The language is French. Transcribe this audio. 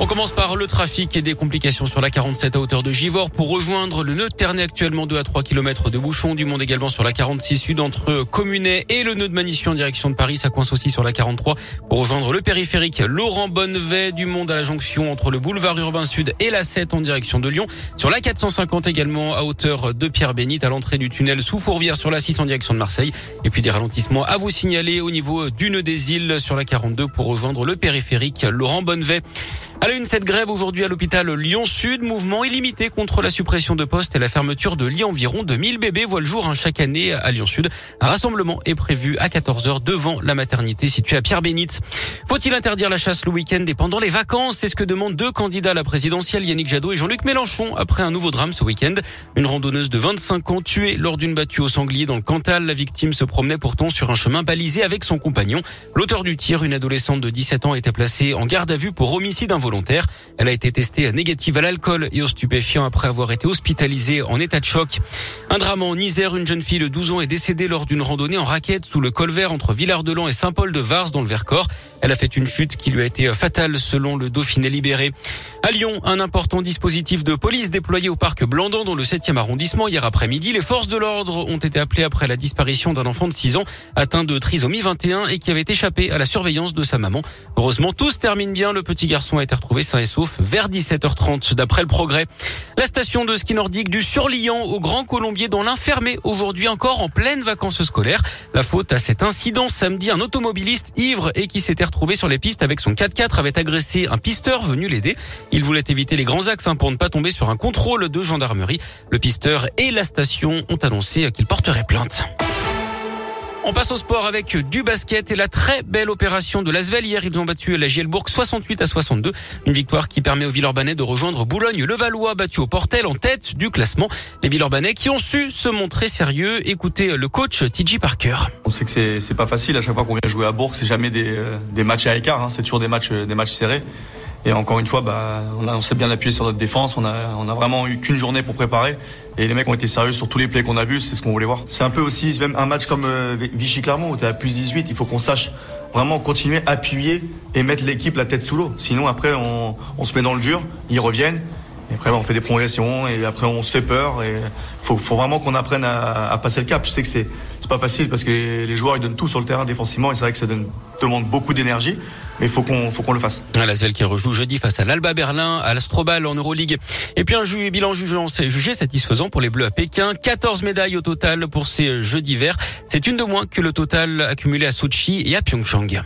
On commence par le trafic et des complications sur la 47 à hauteur de Givors pour rejoindre le nœud de Ternay actuellement 2 à 3 km de bouchons. Du monde également sur la 46 sud entre Communet et le nœud de Manissu en direction de Paris. Ça coince aussi sur la 43 pour rejoindre le périphérique Laurent Bonnevet. Du monde à la jonction entre le boulevard urbain sud et la 7 en direction de Lyon. Sur la 450 également à hauteur de Pierre-Bénite à l'entrée du tunnel sous Fourvière sur la 6 en direction de Marseille. Et puis des ralentissements à vous signaler au niveau du nœud des îles sur la 42 pour rejoindre le périphérique Laurent Bonnevet. À la une, cette grève aujourd'hui à l'hôpital Lyon-Sud, mouvement illimité contre la suppression de postes et la fermeture de lits. Environ 2000 bébés voient le jour hein, chaque année à Lyon-Sud. Un rassemblement est prévu à 14h devant la maternité située à Pierre-Bénite. Faut-il interdire la chasse le week-end et pendant les vacances? C'est ce que demandent deux candidats à la présidentielle, Yannick Jadot et Jean-Luc Mélenchon, après un nouveau drame ce week-end. Une randonneuse de 25 ans tuée lors d'une battue au sanglier dans le Cantal. La victime se promenait pourtant sur un chemin balisé avec son compagnon. L'auteur du tir, une adolescente de 17 ans, était placée en garde à vue pour homicide involontaire. Elle a été testée négative à l'alcool et aux stupéfiants après avoir été hospitalisée en état de choc. Un drame en Isère, une jeune fille de 12 ans est décédée lors d'une randonnée en raquette sous le col vert entre Villard-de-Lans et Saint-Paul-de-Vars dans le Vercors. Elle a fait une chute qui lui a été fatale selon le Dauphiné libéré. À Lyon, un important dispositif de police déployé au parc Blandan dans le 7e arrondissement hier après-midi. Les forces de l'ordre ont été appelées après la disparition d'un enfant de 6 ans atteint de trisomie 21 et qui avait échappé à la surveillance de sa maman. Heureusement, tout se termine bien. Le petit garçon a été retrouvé sain et sauf vers 17h30 d'après le progrès. La station de ski nordique du Surliant au Grand Colombier dans l'infermé aujourd'hui encore en pleine vacances scolaires. La faute à cet incident samedi, un automobiliste ivre et qui s'était retrouvé sur les pistes avec son 4x4 avait agressé un pisteur venu l'aider. Il voulait éviter les grands axes hein, pour ne pas tomber sur un contrôle de gendarmerie. Le pisteur et la station ont annoncé qu'ils porteraient plainte. On passe au sport avec du basket et la très belle opération de l'Asvel. Hier, ils ont battu la Gielbourg 68 à 62. Une victoire qui permet aux Villeurbanais de rejoindre Boulogne-le-Valois battu au Portel en tête du classement. Les Villeurbanais qui ont su se montrer sérieux. Écoutez le coach TJ Parker. On sait que c'est pas facile à chaque fois qu'on vient jouer à Bourg. C'est jamais des, euh, matchs à écart. Hein. C'est toujours des matchs, des matchs serrés. Et encore une fois, bah, on, on s'est bien appuyé sur notre défense. On a, vraiment eu qu'une journée pour préparer. Et les mecs ont été sérieux sur tous les plays qu'on a vus. C'est ce qu'on voulait voir. C'est un peu aussi même un match comme euh, Vichy-Clermont où tu à plus 18. Il faut qu'on sache vraiment continuer, appuyer et mettre l'équipe la tête sous l'eau. Sinon, après, on, se met dans le dur. Ils reviennent. Et après, on fait des prolongations et après, on se fait peur. Et faut, vraiment qu'on apprenne à, à, passer le cap. Je sais que c'est, c'est pas facile parce que les, joueurs ils donnent tout sur le terrain défensivement et c'est vrai que ça demande beaucoup d'énergie. Mais il faut qu'on, faut qu'on le fasse. La Zelle qui rejoue jeudi face à l'Alba Berlin, à l'Astrobal en Euroleague. Et puis un ju bilan jugé satisfaisant pour les Bleus à Pékin. 14 médailles au total pour ces Jeux d'hiver. C'est une de moins que le total accumulé à Sochi et à Pyeongchang.